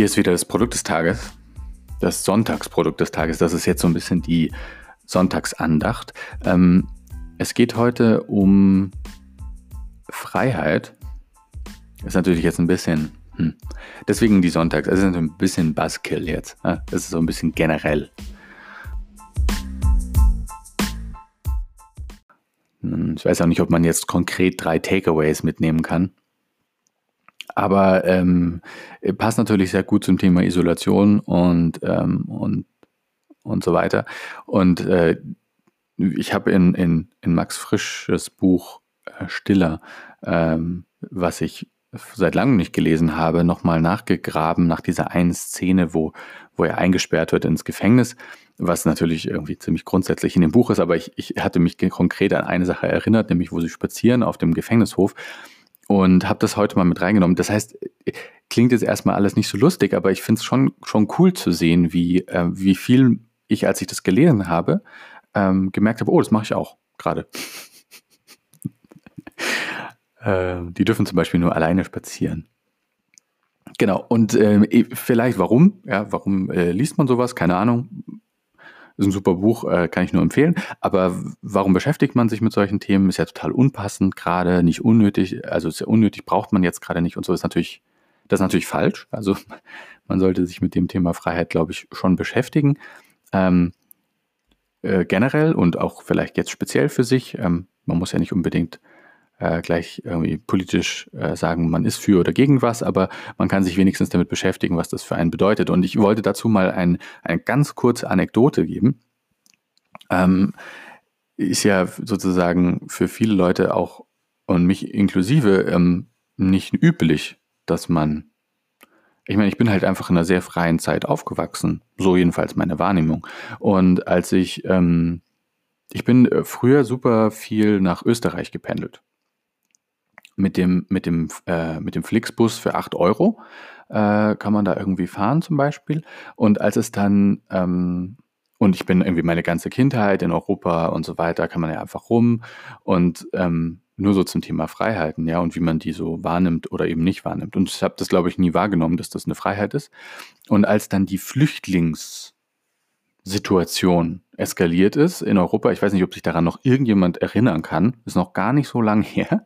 Hier ist wieder das Produkt des Tages, das Sonntagsprodukt des Tages. Das ist jetzt so ein bisschen die Sonntagsandacht. Ähm, es geht heute um Freiheit. Ist natürlich jetzt ein bisschen, hm. deswegen die Sonntags. Es ist ein bisschen Buzzkill jetzt. Ne? Das ist so ein bisschen generell. Hm, ich weiß auch nicht, ob man jetzt konkret drei Takeaways mitnehmen kann. Aber ähm, passt natürlich sehr gut zum Thema Isolation und, ähm, und, und so weiter. Und äh, ich habe in, in, in Max Frisches Buch äh, Stiller, ähm, was ich seit langem nicht gelesen habe, nochmal nachgegraben nach dieser einen Szene, wo, wo er eingesperrt wird ins Gefängnis, was natürlich irgendwie ziemlich grundsätzlich in dem Buch ist, aber ich, ich hatte mich konkret an eine Sache erinnert, nämlich wo sie spazieren auf dem Gefängnishof und habe das heute mal mit reingenommen. Das heißt, klingt jetzt erstmal alles nicht so lustig, aber ich finde es schon, schon cool zu sehen, wie, äh, wie viel ich, als ich das gelesen habe, ähm, gemerkt habe, oh, das mache ich auch gerade. äh, die dürfen zum Beispiel nur alleine spazieren. Genau, und äh, vielleicht warum? Ja, warum äh, liest man sowas? Keine Ahnung. Ist ein super Buch, äh, kann ich nur empfehlen. Aber warum beschäftigt man sich mit solchen Themen? Ist ja total unpassend, gerade nicht unnötig. Also ist ja unnötig, braucht man jetzt gerade nicht und so ist natürlich, das ist natürlich falsch. Also man sollte sich mit dem Thema Freiheit, glaube ich, schon beschäftigen. Ähm, äh, generell und auch vielleicht jetzt speziell für sich. Ähm, man muss ja nicht unbedingt äh, gleich irgendwie politisch äh, sagen, man ist für oder gegen was, aber man kann sich wenigstens damit beschäftigen, was das für einen bedeutet. Und ich wollte dazu mal ein, eine ganz kurze Anekdote geben. Ähm, ist ja sozusagen für viele Leute auch und mich inklusive ähm, nicht üblich, dass man ich meine, ich bin halt einfach in einer sehr freien Zeit aufgewachsen. So jedenfalls meine Wahrnehmung. Und als ich, ähm, ich bin äh, früher super viel nach Österreich gependelt mit dem, mit dem, äh, mit dem Flixbus für 8 Euro äh, kann man da irgendwie fahren zum Beispiel. Und als es dann, ähm, und ich bin irgendwie meine ganze Kindheit in Europa und so weiter, kann man ja einfach rum und ähm, nur so zum Thema Freiheiten, ja, und wie man die so wahrnimmt oder eben nicht wahrnimmt. Und ich habe das, glaube ich, nie wahrgenommen, dass das eine Freiheit ist. Und als dann die Flüchtlingssituation eskaliert ist in Europa, ich weiß nicht, ob sich daran noch irgendjemand erinnern kann, ist noch gar nicht so lang her,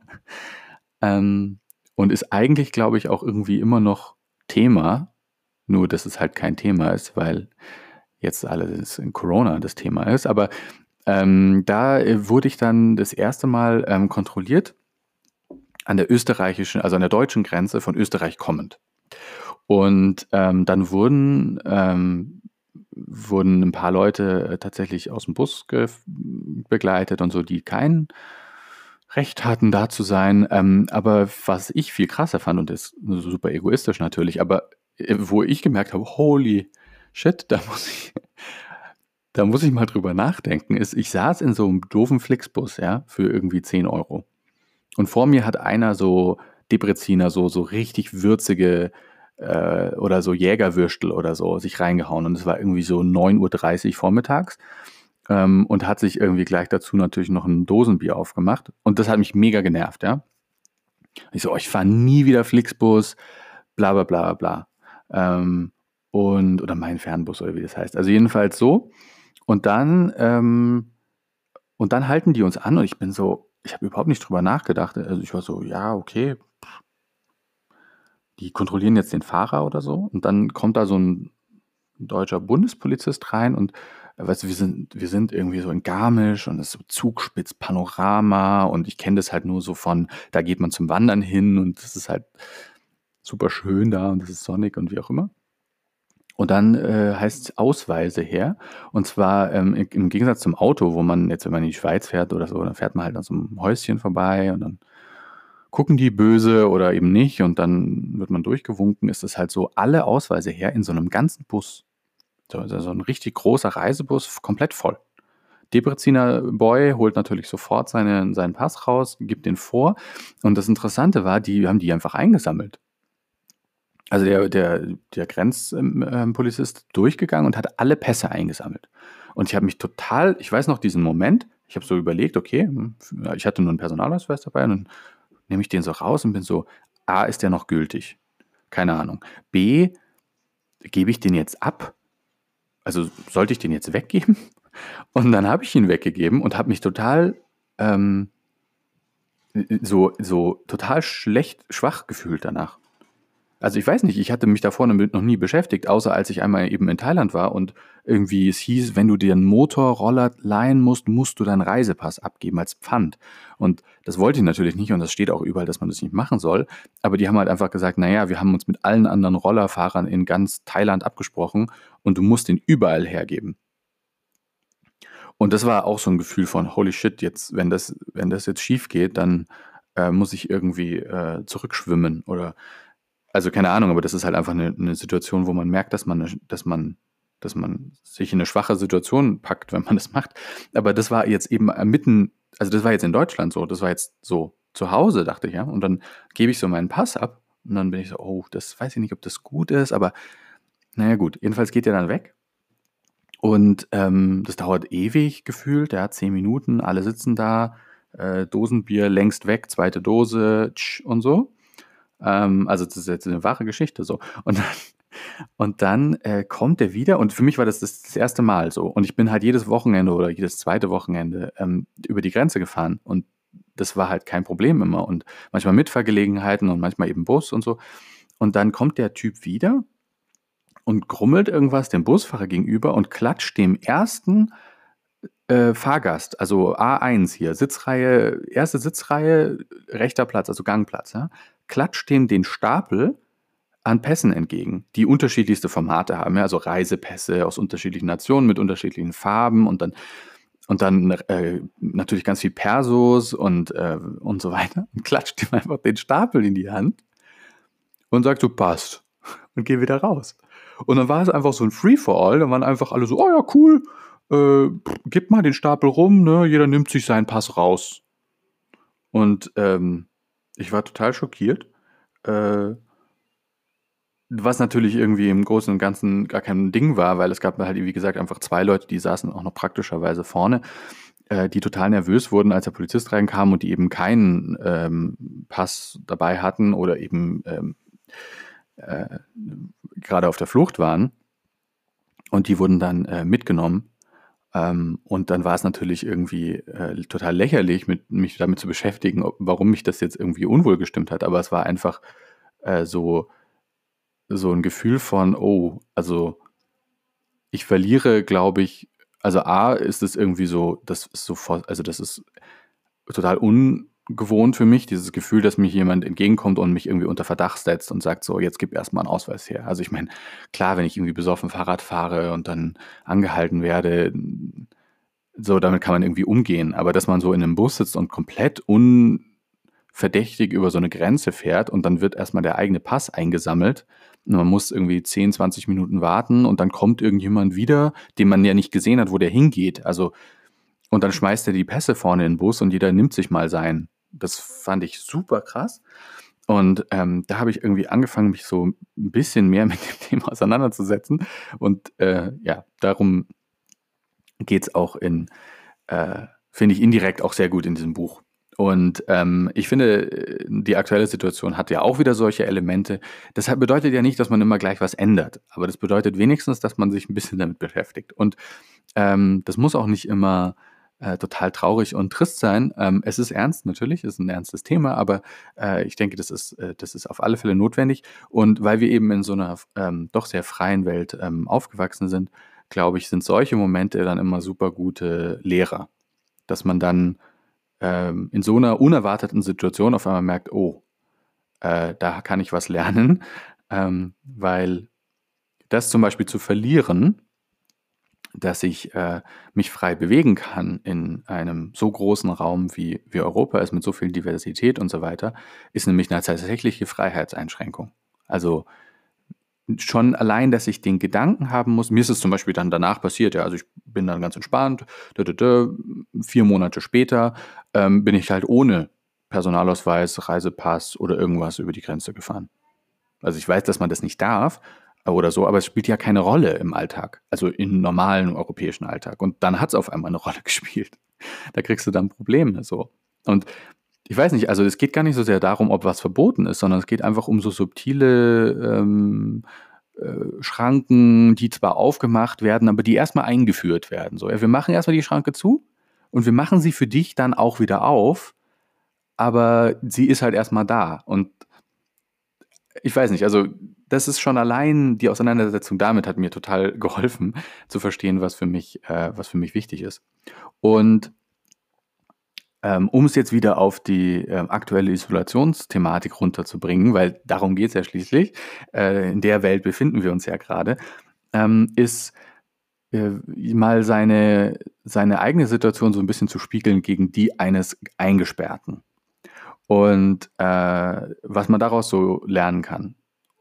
ähm, und ist eigentlich, glaube ich, auch irgendwie immer noch Thema, nur dass es halt kein Thema ist, weil jetzt alles in Corona das Thema ist. Aber ähm, da äh, wurde ich dann das erste Mal ähm, kontrolliert an der österreichischen, also an der deutschen Grenze von Österreich kommend. Und ähm, dann wurden, ähm, wurden ein paar Leute tatsächlich aus dem Bus begleitet und so, die keinen Recht hatten, da zu sein. Ähm, aber was ich viel krasser fand, und ist super egoistisch natürlich, aber äh, wo ich gemerkt habe, holy shit, da muss ich, da muss ich mal drüber nachdenken, ist, ich saß in so einem doofen Flixbus, ja, für irgendwie 10 Euro. Und vor mir hat einer so Debreziner, so, so richtig würzige äh, oder so Jägerwürstel oder so sich reingehauen. Und es war irgendwie so 9.30 Uhr vormittags ähm, und hat sich irgendwie gleich dazu natürlich noch ein Dosenbier aufgemacht. Und das hat mich mega genervt, ja. Ich so, oh, ich fahre nie wieder Flixbus, bla bla bla bla. Ähm, und, oder mein Fernbus oder wie das heißt. Also jedenfalls so. Und dann, ähm, und dann halten die uns an und ich bin so, ich habe überhaupt nicht drüber nachgedacht. Also ich war so, ja, okay. Die kontrollieren jetzt den Fahrer oder so. Und dann kommt da so ein deutscher Bundespolizist rein und weißt du, wir sind, wir sind irgendwie so in Garmisch und es ist so Zugspitz, Panorama und ich kenne das halt nur so von, da geht man zum Wandern hin und das ist halt super schön da und es ist sonnig und wie auch immer. Und dann äh, heißt es Ausweise her. Und zwar ähm, im Gegensatz zum Auto, wo man jetzt, wenn man in die Schweiz fährt oder so, dann fährt man halt an so einem Häuschen vorbei und dann gucken die böse oder eben nicht und dann wird man durchgewunken, ist es halt so alle Ausweise her in so einem ganzen Bus. So, so ein richtig großer Reisebus, komplett voll. Debreziner Boy holt natürlich sofort seine, seinen Pass raus, gibt den vor. Und das Interessante war, die haben die einfach eingesammelt. Also der, der, der Grenzpolizist durchgegangen und hat alle Pässe eingesammelt. Und ich habe mich total, ich weiß noch diesen Moment, ich habe so überlegt, okay, hm, ich hatte nur einen Personalausweis dabei und dann nehme ich den so raus und bin so, A, ist der noch gültig? Keine Ahnung. B, gebe ich den jetzt ab? Also sollte ich den jetzt weggeben? Und dann habe ich ihn weggegeben und habe mich total ähm, so, so total schlecht, schwach gefühlt danach. Also ich weiß nicht, ich hatte mich da vorne noch nie beschäftigt, außer als ich einmal eben in Thailand war und irgendwie es hieß, wenn du dir einen Motorroller leihen musst, musst du deinen Reisepass abgeben als Pfand. Und das wollte ich natürlich nicht und das steht auch überall, dass man das nicht machen soll. Aber die haben halt einfach gesagt, naja, wir haben uns mit allen anderen Rollerfahrern in ganz Thailand abgesprochen und du musst den überall hergeben. Und das war auch so ein Gefühl von, holy shit, jetzt, wenn das, wenn das jetzt schief geht, dann äh, muss ich irgendwie äh, zurückschwimmen oder also keine Ahnung, aber das ist halt einfach eine, eine Situation, wo man merkt, dass man, dass man, dass man sich in eine schwache Situation packt, wenn man das macht. Aber das war jetzt eben mitten, also das war jetzt in Deutschland so, das war jetzt so zu Hause, dachte ich, ja. Und dann gebe ich so meinen Pass ab und dann bin ich so, oh, das weiß ich nicht, ob das gut ist, aber naja, gut. Jedenfalls geht er dann weg. Und ähm, das dauert ewig gefühlt, ja, zehn Minuten, alle sitzen da, äh, Dosenbier längst weg, zweite Dose tsch, und so. Ähm, also das ist jetzt eine wahre Geschichte so. Und dann, und dann äh, kommt er wieder und für mich war das, das das erste Mal so. Und ich bin halt jedes Wochenende oder jedes zweite Wochenende ähm, über die Grenze gefahren und das war halt kein Problem immer und manchmal Mitfahrgelegenheiten und manchmal eben Bus und so. Und dann kommt der Typ wieder und grummelt irgendwas dem Busfahrer gegenüber und klatscht dem ersten äh, Fahrgast, also A1 hier, Sitzreihe, erste Sitzreihe, rechter Platz, also Gangplatz, ja, klatscht dem den Stapel an Pässen entgegen, die unterschiedlichste Formate haben, ja, also Reisepässe aus unterschiedlichen Nationen mit unterschiedlichen Farben und dann und dann äh, natürlich ganz viel Persos und, äh, und so weiter und klatscht ihm einfach den Stapel in die Hand und sagt so, passt und geh wieder raus. Und dann war es einfach so ein Free-for-all, dann waren einfach alle so, oh ja, cool, äh, gib mal den Stapel rum, ne? jeder nimmt sich seinen Pass raus. Und ähm, ich war total schockiert. Äh, was natürlich irgendwie im Großen und Ganzen gar kein Ding war, weil es gab halt, wie gesagt, einfach zwei Leute, die saßen auch noch praktischerweise vorne, äh, die total nervös wurden, als der Polizist reinkam und die eben keinen ähm, Pass dabei hatten oder eben ähm, äh, gerade auf der Flucht waren. Und die wurden dann äh, mitgenommen ähm, und dann war es natürlich irgendwie äh, total lächerlich, mit, mich damit zu beschäftigen, ob, warum mich das jetzt irgendwie unwohl gestimmt hat. Aber es war einfach äh, so, so ein Gefühl von, oh, also ich verliere, glaube ich, also A ist es irgendwie so, das ist sofort, also das ist total un, gewohnt für mich, dieses Gefühl, dass mir jemand entgegenkommt und mich irgendwie unter Verdacht setzt und sagt, so, jetzt gib erstmal einen Ausweis her. Also ich meine, klar, wenn ich irgendwie besoffen Fahrrad fahre und dann angehalten werde, so, damit kann man irgendwie umgehen. Aber dass man so in einem Bus sitzt und komplett unverdächtig über so eine Grenze fährt und dann wird erstmal der eigene Pass eingesammelt und man muss irgendwie 10, 20 Minuten warten und dann kommt irgendjemand wieder, den man ja nicht gesehen hat, wo der hingeht. Also und dann schmeißt er die Pässe vorne in den Bus und jeder nimmt sich mal sein. Das fand ich super krass. Und ähm, da habe ich irgendwie angefangen, mich so ein bisschen mehr mit dem Thema auseinanderzusetzen. Und äh, ja, darum geht es auch in, äh, finde ich indirekt auch sehr gut in diesem Buch. Und ähm, ich finde, die aktuelle Situation hat ja auch wieder solche Elemente. Das bedeutet ja nicht, dass man immer gleich was ändert, aber das bedeutet wenigstens, dass man sich ein bisschen damit beschäftigt. Und ähm, das muss auch nicht immer äh, total traurig und trist sein. Ähm, es ist ernst, natürlich, es ist ein ernstes Thema, aber äh, ich denke, das ist, äh, das ist auf alle Fälle notwendig. Und weil wir eben in so einer ähm, doch sehr freien Welt ähm, aufgewachsen sind, glaube ich, sind solche Momente dann immer super gute Lehrer. Dass man dann ähm, in so einer unerwarteten Situation auf einmal merkt, oh, äh, da kann ich was lernen, ähm, weil das zum Beispiel zu verlieren, dass ich äh, mich frei bewegen kann in einem so großen Raum wie, wie Europa ist, mit so viel Diversität und so weiter, ist nämlich eine tatsächliche Freiheitseinschränkung. Also schon allein, dass ich den Gedanken haben muss, mir ist es zum Beispiel dann danach passiert, ja, also ich bin dann ganz entspannt, vier Monate später ähm, bin ich halt ohne Personalausweis, Reisepass oder irgendwas über die Grenze gefahren. Also ich weiß, dass man das nicht darf, oder so, aber es spielt ja keine Rolle im Alltag, also im normalen europäischen Alltag. Und dann hat es auf einmal eine Rolle gespielt. Da kriegst du dann Probleme so. Und ich weiß nicht, also es geht gar nicht so sehr darum, ob was verboten ist, sondern es geht einfach um so subtile ähm, äh, Schranken, die zwar aufgemacht werden, aber die erstmal eingeführt werden. So, ja, wir machen erstmal die Schranke zu und wir machen sie für dich dann auch wieder auf, aber sie ist halt erstmal da. Und ich weiß nicht, also das ist schon allein die Auseinandersetzung damit hat mir total geholfen zu verstehen, was für mich, äh, was für mich wichtig ist. Und ähm, um es jetzt wieder auf die äh, aktuelle Isolationsthematik runterzubringen, weil darum geht es ja schließlich, äh, in der Welt befinden wir uns ja gerade, ähm, ist äh, mal seine, seine eigene Situation so ein bisschen zu spiegeln gegen die eines Eingesperrten. Und äh, was man daraus so lernen kann.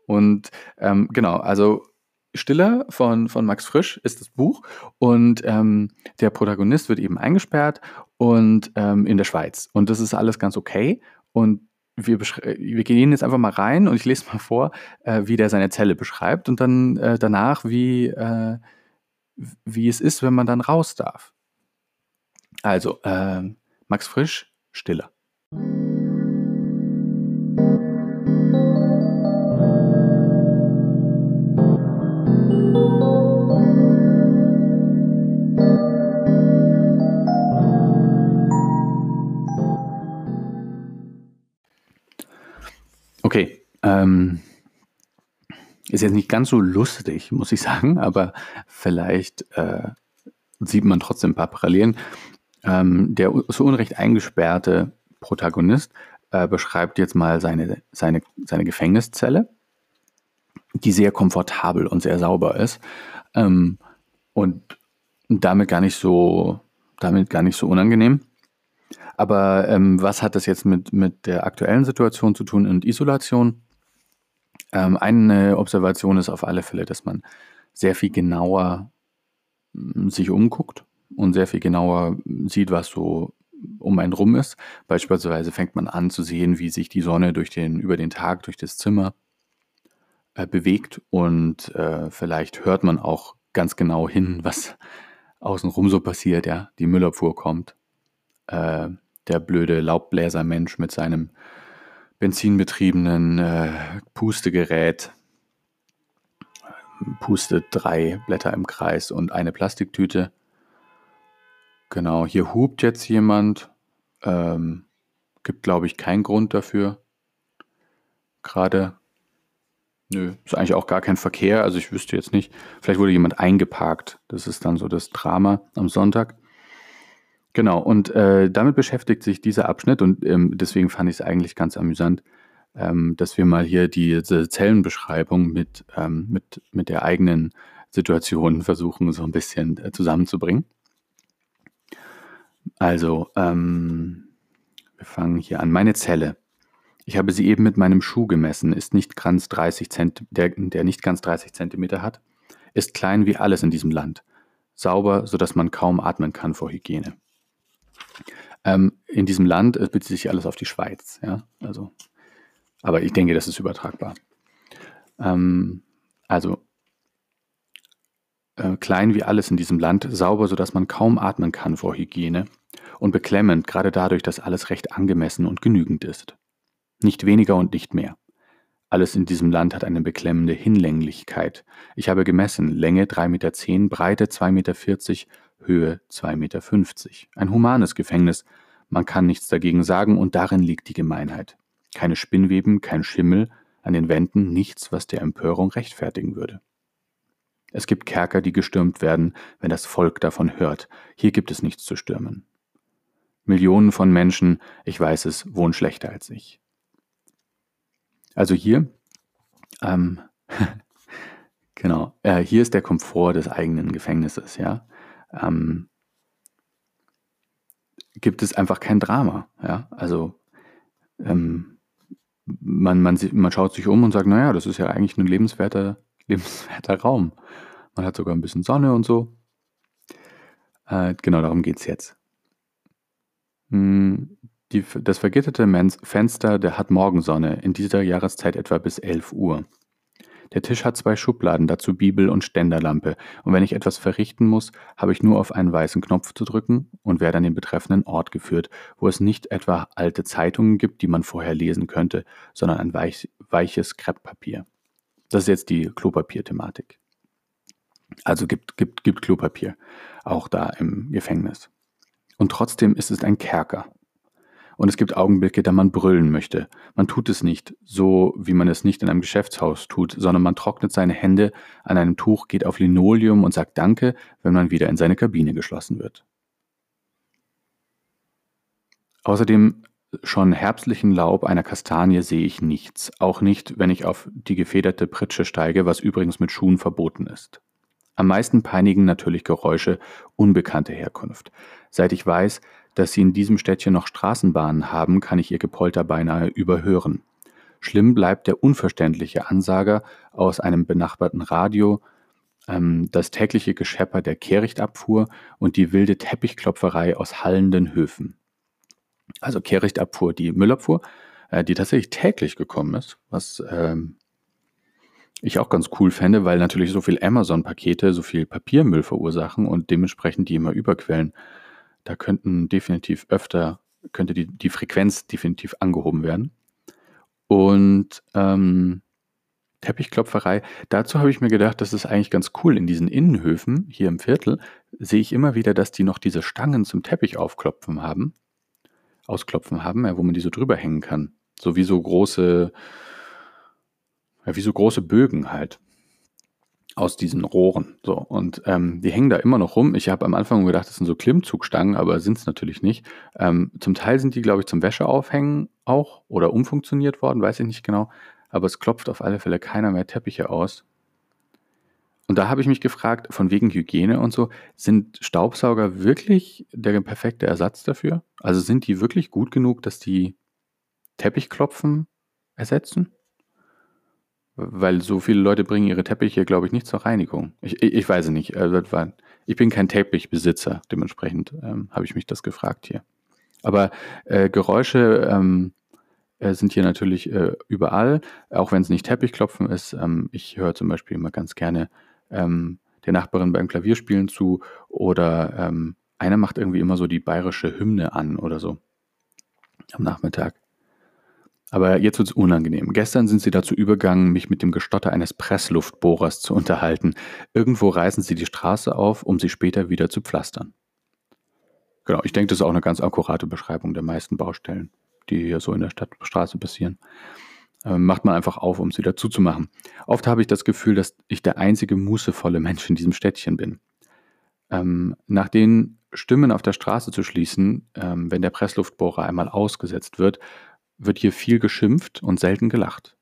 Und ähm, genau, also Stiller von, von Max Frisch ist das Buch und ähm, der Protagonist wird eben eingesperrt und ähm, in der Schweiz. Und das ist alles ganz okay. Und wir, wir gehen jetzt einfach mal rein und ich lese mal vor, äh, wie der seine Zelle beschreibt und dann äh, danach, wie, äh, wie es ist, wenn man dann raus darf. Also, ähm, Max Frisch, Stiller. Ähm, ist jetzt nicht ganz so lustig, muss ich sagen, aber vielleicht äh, sieht man trotzdem ein paar Parallelen. Ähm, der zu Unrecht eingesperrte Protagonist äh, beschreibt jetzt mal seine, seine, seine Gefängniszelle, die sehr komfortabel und sehr sauber ist ähm, und damit gar nicht so, damit gar nicht so unangenehm. Aber ähm, was hat das jetzt mit, mit der aktuellen Situation zu tun und Isolation? Ähm, eine Observation ist auf alle Fälle, dass man sehr viel genauer hm, sich umguckt und sehr viel genauer sieht, was so um einen rum ist. Beispielsweise fängt man an zu sehen, wie sich die Sonne durch den, über den Tag durch das Zimmer äh, bewegt und äh, vielleicht hört man auch ganz genau hin, was außenrum so passiert. Ja, die Müllabfuhr kommt. Äh, der blöde Laubbläsermensch mit seinem benzinbetriebenen äh, Pustegerät pustet drei Blätter im Kreis und eine Plastiktüte. Genau, hier hupt jetzt jemand. Ähm, gibt, glaube ich, keinen Grund dafür. Gerade. Nö, ist eigentlich auch gar kein Verkehr. Also ich wüsste jetzt nicht. Vielleicht wurde jemand eingeparkt. Das ist dann so das Drama am Sonntag. Genau, und äh, damit beschäftigt sich dieser Abschnitt und ähm, deswegen fand ich es eigentlich ganz amüsant, ähm, dass wir mal hier diese Zellenbeschreibung mit, ähm, mit, mit der eigenen Situation versuchen, so ein bisschen äh, zusammenzubringen. Also, ähm, wir fangen hier an. Meine Zelle. Ich habe sie eben mit meinem Schuh gemessen, ist nicht ganz 30 Zent der, der nicht ganz 30 Zentimeter hat, ist klein wie alles in diesem Land. Sauber, sodass man kaum atmen kann vor Hygiene. Ähm, in diesem Land äh, bezieht sich alles auf die Schweiz. Ja? Also, aber ich denke, das ist übertragbar. Ähm, also äh, klein wie alles in diesem Land, sauber, sodass man kaum atmen kann vor Hygiene und beklemmend, gerade dadurch, dass alles recht angemessen und genügend ist. Nicht weniger und nicht mehr. Alles in diesem Land hat eine beklemmende Hinlänglichkeit. Ich habe gemessen, Länge 3,10 Meter, Breite 2,40 Meter, Höhe 2,50 Meter. Ein humanes Gefängnis, man kann nichts dagegen sagen und darin liegt die Gemeinheit. Keine Spinnweben, kein Schimmel, an den Wänden nichts, was der Empörung rechtfertigen würde. Es gibt Kerker, die gestürmt werden, wenn das Volk davon hört. Hier gibt es nichts zu stürmen. Millionen von Menschen, ich weiß es, wohnen schlechter als ich. Also hier, ähm, genau, äh, hier ist der Komfort des eigenen Gefängnisses, ja ähm, gibt es einfach kein Drama. Ja? Also ähm, man, man, man schaut sich um und sagt, naja, das ist ja eigentlich ein lebenswerter, lebenswerter Raum. Man hat sogar ein bisschen Sonne und so. Äh, genau darum geht es jetzt. Hm, die, das vergitterte Fenster der hat Morgensonne, in dieser Jahreszeit etwa bis 11 Uhr. Der Tisch hat zwei Schubladen, dazu Bibel und Ständerlampe, und wenn ich etwas verrichten muss, habe ich nur auf einen weißen Knopf zu drücken und werde an den betreffenden Ort geführt, wo es nicht etwa alte Zeitungen gibt, die man vorher lesen könnte, sondern ein weich, weiches Krepppapier. Das ist jetzt die Klopapier-Thematik. Also gibt, gibt, gibt Klopapier auch da im Gefängnis. Und trotzdem ist es ein Kerker. Und es gibt Augenblicke, da man brüllen möchte. Man tut es nicht so, wie man es nicht in einem Geschäftshaus tut, sondern man trocknet seine Hände an einem Tuch, geht auf Linoleum und sagt Danke, wenn man wieder in seine Kabine geschlossen wird. Außer dem schon herbstlichen Laub einer Kastanie sehe ich nichts, auch nicht, wenn ich auf die gefederte Pritsche steige, was übrigens mit Schuhen verboten ist. Am meisten peinigen natürlich Geräusche unbekannter Herkunft. Seit ich weiß, dass sie in diesem Städtchen noch Straßenbahnen haben, kann ich ihr Gepolter beinahe überhören. Schlimm bleibt der unverständliche Ansager aus einem benachbarten Radio, ähm, das tägliche Geschepper der Kehrichtabfuhr und die wilde Teppichklopferei aus hallenden Höfen. Also Kehrichtabfuhr, die Müllabfuhr, äh, die tatsächlich täglich gekommen ist, was ähm, ich auch ganz cool fände, weil natürlich so viel Amazon-Pakete so viel Papiermüll verursachen und dementsprechend die immer überquellen. Da könnten definitiv öfter, könnte die, die Frequenz definitiv angehoben werden. Und ähm, Teppichklopferei, dazu habe ich mir gedacht, das ist eigentlich ganz cool. In diesen Innenhöfen hier im Viertel sehe ich immer wieder, dass die noch diese Stangen zum Teppich aufklopfen haben, ausklopfen haben, ja, wo man die so drüber hängen kann. So wie so große, ja, wie so große Bögen halt aus diesen Rohren. So, und ähm, die hängen da immer noch rum. Ich habe am Anfang gedacht, das sind so Klimmzugstangen, aber sind es natürlich nicht. Ähm, zum Teil sind die, glaube ich, zum Wäscheaufhängen auch oder umfunktioniert worden, weiß ich nicht genau. Aber es klopft auf alle Fälle keiner mehr Teppiche aus. Und da habe ich mich gefragt, von wegen Hygiene und so, sind Staubsauger wirklich der perfekte Ersatz dafür? Also sind die wirklich gut genug, dass die Teppichklopfen ersetzen? Weil so viele Leute bringen ihre Teppiche, glaube ich, nicht zur Reinigung. Ich, ich, ich weiß es nicht. Also ich bin kein Teppichbesitzer, dementsprechend ähm, habe ich mich das gefragt hier. Aber äh, Geräusche ähm, äh, sind hier natürlich äh, überall, auch wenn es nicht Teppichklopfen ist. Ähm, ich höre zum Beispiel immer ganz gerne ähm, der Nachbarin beim Klavierspielen zu oder ähm, einer macht irgendwie immer so die bayerische Hymne an oder so am Nachmittag. Aber jetzt wird es unangenehm. Gestern sind sie dazu übergegangen, mich mit dem Gestotter eines Pressluftbohrers zu unterhalten. Irgendwo reißen sie die Straße auf, um sie später wieder zu pflastern. Genau, ich denke, das ist auch eine ganz akkurate Beschreibung der meisten Baustellen, die hier so in der Stadtstraße passieren. Ähm, macht man einfach auf, um sie dazu zu machen. Oft habe ich das Gefühl, dass ich der einzige mußevolle Mensch in diesem Städtchen bin. Ähm, nach den Stimmen auf der Straße zu schließen, ähm, wenn der Pressluftbohrer einmal ausgesetzt wird, wird hier viel geschimpft und selten gelacht.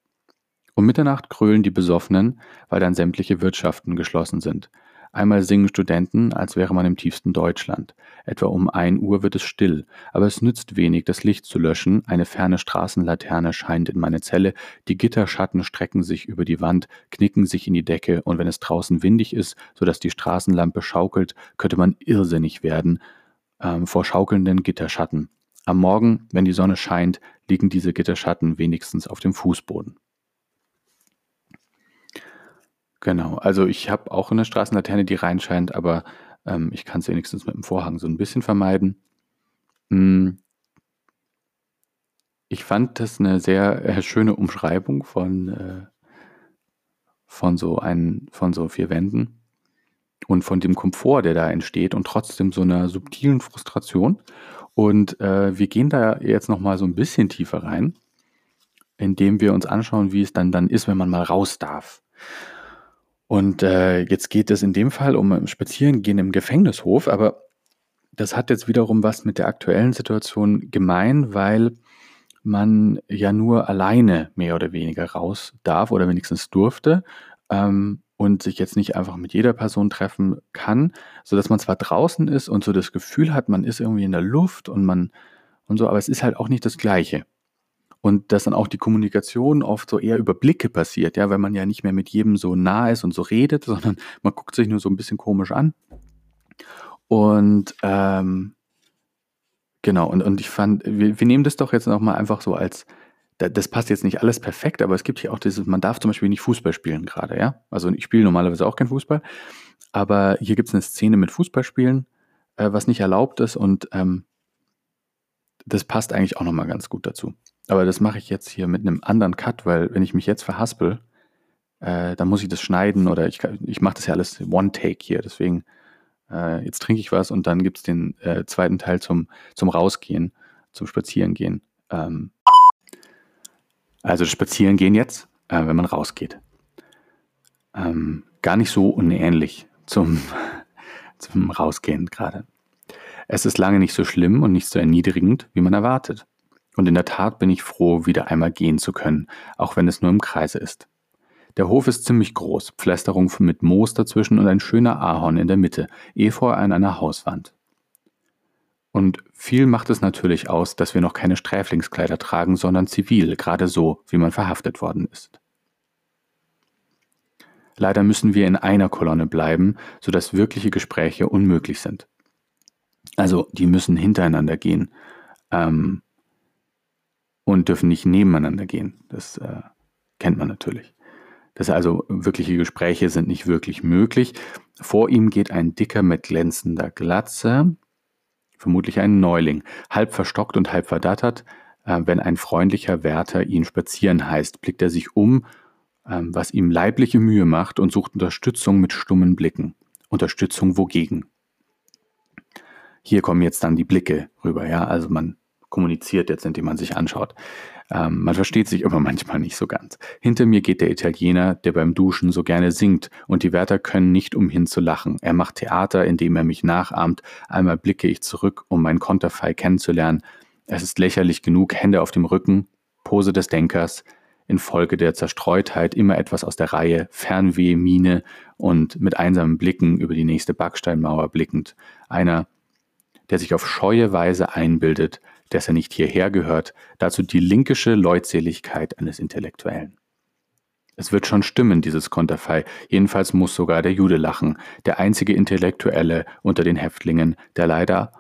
Um Mitternacht krölen die Besoffenen, weil dann sämtliche Wirtschaften geschlossen sind. Einmal singen Studenten, als wäre man im tiefsten Deutschland. Etwa um ein Uhr wird es still, aber es nützt wenig, das Licht zu löschen. Eine ferne Straßenlaterne scheint in meine Zelle, die Gitterschatten strecken sich über die Wand, knicken sich in die Decke, und wenn es draußen windig ist, so dass die Straßenlampe schaukelt, könnte man irrsinnig werden ähm, vor schaukelnden Gitterschatten. Am Morgen, wenn die Sonne scheint, liegen diese Gitterschatten wenigstens auf dem Fußboden. Genau, also ich habe auch eine Straßenlaterne, die reinscheint, aber ähm, ich kann es wenigstens mit dem Vorhang so ein bisschen vermeiden. Hm. Ich fand das eine sehr äh, schöne Umschreibung von, äh, von, so ein, von so vier Wänden und von dem Komfort, der da entsteht und trotzdem so einer subtilen Frustration. Und äh, wir gehen da jetzt nochmal so ein bisschen tiefer rein, indem wir uns anschauen, wie es dann, dann ist, wenn man mal raus darf. Und äh, jetzt geht es in dem Fall um Spazierengehen im Gefängnishof, aber das hat jetzt wiederum was mit der aktuellen Situation gemein, weil man ja nur alleine mehr oder weniger raus darf oder wenigstens durfte. Ähm, und sich jetzt nicht einfach mit jeder Person treffen kann, sodass man zwar draußen ist und so das Gefühl hat, man ist irgendwie in der Luft und man und so, aber es ist halt auch nicht das Gleiche. Und dass dann auch die Kommunikation oft so eher über Blicke passiert, ja, weil man ja nicht mehr mit jedem so nah ist und so redet, sondern man guckt sich nur so ein bisschen komisch an. Und ähm, genau, und, und ich fand, wir, wir nehmen das doch jetzt nochmal einfach so als, das passt jetzt nicht alles perfekt, aber es gibt hier auch dieses, man darf zum Beispiel nicht Fußball spielen gerade, ja. Also ich spiele normalerweise auch kein Fußball, aber hier gibt es eine Szene mit Fußballspielen, äh, was nicht erlaubt ist und ähm, das passt eigentlich auch nochmal ganz gut dazu. Aber das mache ich jetzt hier mit einem anderen Cut, weil wenn ich mich jetzt verhaspel, äh, dann muss ich das schneiden oder ich, ich mache das ja alles One-Take hier, deswegen äh, jetzt trinke ich was und dann gibt es den äh, zweiten Teil zum, zum Rausgehen, zum Spazierengehen. Ähm, also Spazierengehen jetzt, äh, wenn man rausgeht. Ähm, gar nicht so unähnlich zum, zum Rausgehen gerade. Es ist lange nicht so schlimm und nicht so erniedrigend, wie man erwartet. Und in der Tat bin ich froh, wieder einmal gehen zu können, auch wenn es nur im Kreise ist. Der Hof ist ziemlich groß, Pflästerung mit Moos dazwischen und ein schöner Ahorn in der Mitte, Efeu an einer Hauswand. Und viel macht es natürlich aus, dass wir noch keine Sträflingskleider tragen, sondern zivil, gerade so, wie man verhaftet worden ist. Leider müssen wir in einer Kolonne bleiben, sodass wirkliche Gespräche unmöglich sind. Also die müssen hintereinander gehen ähm, und dürfen nicht nebeneinander gehen. Das äh, kennt man natürlich. Das also wirkliche Gespräche sind nicht wirklich möglich. Vor ihm geht ein Dicker mit glänzender Glatze, vermutlich ein Neuling, halb verstockt und halb verdattert. Äh, wenn ein freundlicher Wärter ihn spazieren heißt, blickt er sich um, äh, was ihm leibliche Mühe macht und sucht Unterstützung mit stummen Blicken. Unterstützung wogegen? Hier kommen jetzt dann die Blicke rüber, ja, also man kommuniziert jetzt, indem man sich anschaut. Ähm, man versteht sich immer manchmal nicht so ganz. Hinter mir geht der Italiener, der beim Duschen so gerne singt, und die Wärter können nicht umhin zu lachen. Er macht Theater, indem er mich nachahmt. Einmal blicke ich zurück, um mein Konterfei kennenzulernen. Es ist lächerlich genug, Hände auf dem Rücken, Pose des Denkers, infolge der Zerstreutheit immer etwas aus der Reihe, Fernweh, Miene und mit einsamen Blicken über die nächste Backsteinmauer blickend. Einer, der sich auf scheue Weise einbildet, dass er nicht hierher gehört, dazu die linkische Leutseligkeit eines Intellektuellen. Es wird schon stimmen, dieses Konterfei. Jedenfalls muss sogar der Jude lachen, der einzige Intellektuelle unter den Häftlingen, der leider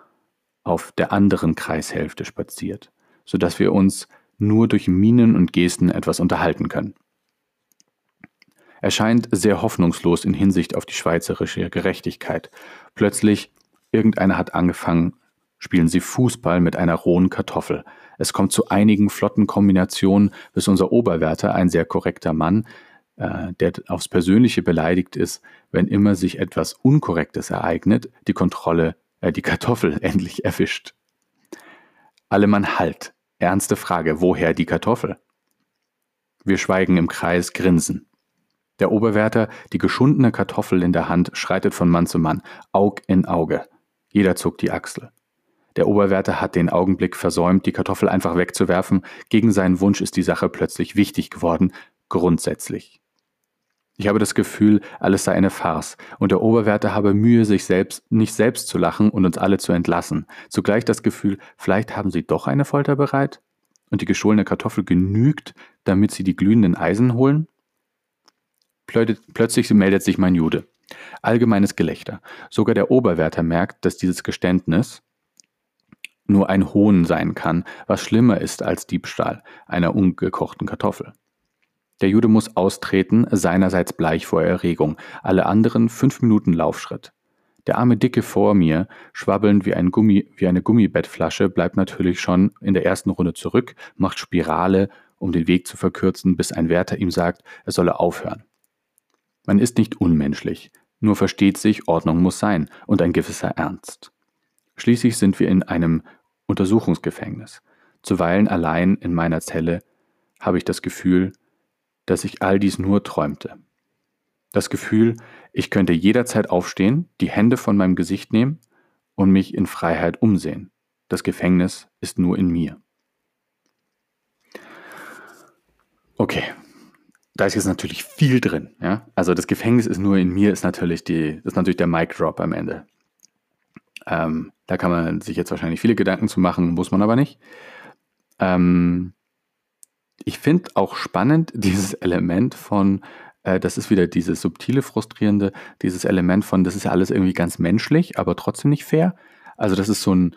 auf der anderen Kreishälfte spaziert, so dass wir uns nur durch Minen und Gesten etwas unterhalten können. Er scheint sehr hoffnungslos in Hinsicht auf die schweizerische Gerechtigkeit. Plötzlich, irgendeiner hat angefangen, spielen sie Fußball mit einer rohen Kartoffel. Es kommt zu einigen flotten Kombinationen, bis unser Oberwärter, ein sehr korrekter Mann, äh, der aufs Persönliche beleidigt ist, wenn immer sich etwas Unkorrektes ereignet, die Kontrolle, äh, die Kartoffel endlich erwischt. Alle Mann halt. Ernste Frage, woher die Kartoffel? Wir schweigen im Kreis, grinsen. Der Oberwärter, die geschundene Kartoffel in der Hand, schreitet von Mann zu Mann, Aug in Auge. Jeder zuckt die Achsel. Der Oberwärter hat den Augenblick versäumt, die Kartoffel einfach wegzuwerfen. Gegen seinen Wunsch ist die Sache plötzlich wichtig geworden, grundsätzlich. Ich habe das Gefühl, alles sei eine Farce und der Oberwärter habe Mühe, sich selbst nicht selbst zu lachen und uns alle zu entlassen. Zugleich das Gefühl, vielleicht haben sie doch eine Folter bereit und die gescholene Kartoffel genügt, damit sie die glühenden Eisen holen? Plötzlich meldet sich mein Jude. Allgemeines Gelächter. Sogar der Oberwärter merkt, dass dieses Geständnis, nur ein Hohn sein kann, was schlimmer ist als Diebstahl einer ungekochten Kartoffel. Der Jude muss austreten, seinerseits bleich vor Erregung, alle anderen fünf Minuten Laufschritt. Der arme Dicke vor mir, schwabbelnd wie, ein Gummi, wie eine Gummibettflasche, bleibt natürlich schon in der ersten Runde zurück, macht Spirale, um den Weg zu verkürzen, bis ein Wärter ihm sagt, er solle aufhören. Man ist nicht unmenschlich, nur versteht sich, Ordnung muss sein und ein gewisser Ernst. Schließlich sind wir in einem Untersuchungsgefängnis. Zuweilen allein in meiner Zelle habe ich das Gefühl, dass ich all dies nur träumte. Das Gefühl, ich könnte jederzeit aufstehen, die Hände von meinem Gesicht nehmen und mich in Freiheit umsehen. Das Gefängnis ist nur in mir. Okay, da ist jetzt natürlich viel drin. Ja? Also das Gefängnis ist nur in mir, ist natürlich, die, ist natürlich der Mic Drop am Ende. Ähm, da kann man sich jetzt wahrscheinlich viele Gedanken zu machen, muss man aber nicht. Ähm, ich finde auch spannend dieses Element von, äh, das ist wieder dieses subtile, frustrierende, dieses Element von, das ist ja alles irgendwie ganz menschlich, aber trotzdem nicht fair. Also das ist so ein,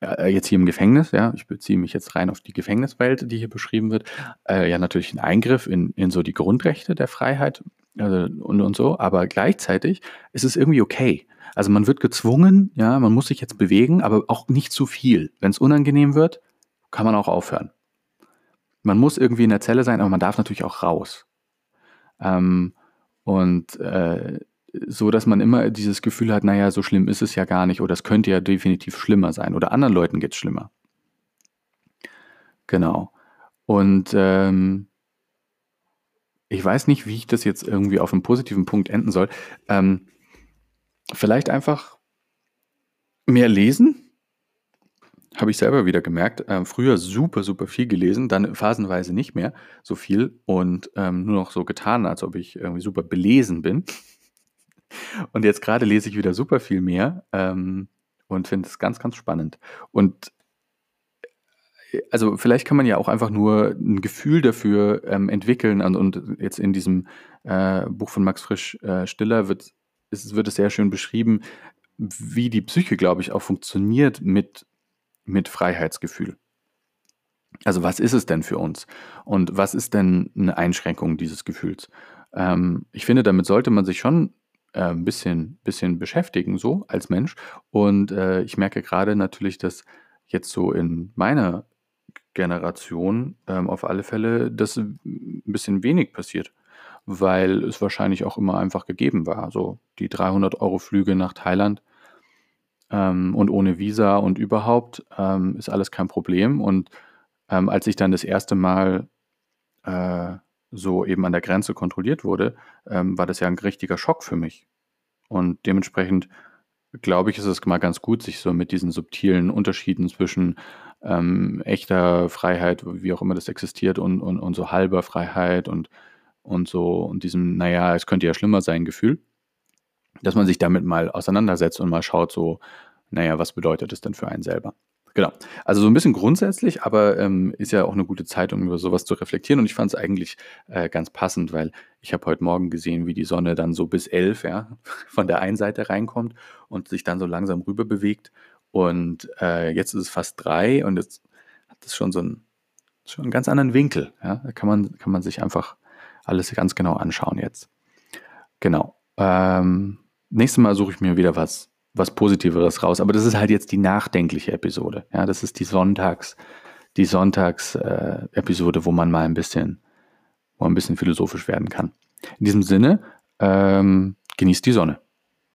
äh, jetzt hier im Gefängnis, ja, ich beziehe mich jetzt rein auf die Gefängniswelt, die hier beschrieben wird, äh, ja natürlich ein Eingriff in, in so die Grundrechte der Freiheit also, und, und so, aber gleichzeitig ist es irgendwie okay. Also man wird gezwungen, ja, man muss sich jetzt bewegen, aber auch nicht zu viel. Wenn es unangenehm wird, kann man auch aufhören. Man muss irgendwie in der Zelle sein, aber man darf natürlich auch raus. Ähm, und äh, so, dass man immer dieses Gefühl hat, naja, so schlimm ist es ja gar nicht oder es könnte ja definitiv schlimmer sein oder anderen Leuten geht es schlimmer. Genau. Und ähm, ich weiß nicht, wie ich das jetzt irgendwie auf einen positiven Punkt enden soll. Ähm, vielleicht einfach mehr lesen. Habe ich selber wieder gemerkt. Ähm, früher super, super viel gelesen, dann phasenweise nicht mehr so viel und ähm, nur noch so getan, als ob ich irgendwie super belesen bin. Und jetzt gerade lese ich wieder super viel mehr ähm, und finde es ganz, ganz spannend. Und also vielleicht kann man ja auch einfach nur ein Gefühl dafür ähm, entwickeln und, und, jetzt in diesem äh, Buch von Max Frisch äh, Stiller wird, ist, wird es sehr schön beschrieben, wie die Psyche, glaube ich, auch funktioniert mit, mit Freiheitsgefühl. Also was ist es denn für uns und was ist denn eine Einschränkung dieses Gefühls? Ähm, ich finde, damit sollte man sich schon äh, ein bisschen, bisschen beschäftigen, so als Mensch. Und äh, ich merke gerade natürlich, dass jetzt so in meiner Generation ähm, auf alle Fälle, dass ein bisschen wenig passiert, weil es wahrscheinlich auch immer einfach gegeben war. So die 300 Euro Flüge nach Thailand ähm, und ohne Visa und überhaupt ähm, ist alles kein Problem. Und ähm, als ich dann das erste Mal äh, so eben an der Grenze kontrolliert wurde, ähm, war das ja ein richtiger Schock für mich. Und dementsprechend glaube ich, ist es mal ganz gut, sich so mit diesen subtilen Unterschieden zwischen ähm, echter Freiheit, wie auch immer das existiert, und, und, und so halber Freiheit und, und so und diesem, naja, es könnte ja schlimmer sein, Gefühl, dass man sich damit mal auseinandersetzt und mal schaut, so, naja, was bedeutet es denn für einen selber? Genau. Also so ein bisschen grundsätzlich, aber ähm, ist ja auch eine gute Zeit, um über sowas zu reflektieren. Und ich fand es eigentlich äh, ganz passend, weil ich habe heute Morgen gesehen, wie die Sonne dann so bis elf ja, von der einen Seite reinkommt und sich dann so langsam rüber bewegt. Und äh, jetzt ist es fast drei und jetzt hat es schon so einen, schon einen ganz anderen Winkel. Ja? Da kann man, kann man sich einfach alles ganz genau anschauen jetzt. Genau. Ähm, nächstes Mal suche ich mir wieder was was Positiveres raus. Aber das ist halt jetzt die nachdenkliche Episode. Ja, das ist die Sonntags, die Sonntags-Episode, äh, wo man mal ein bisschen, wo man ein bisschen philosophisch werden kann. In diesem Sinne, ähm, genießt die Sonne.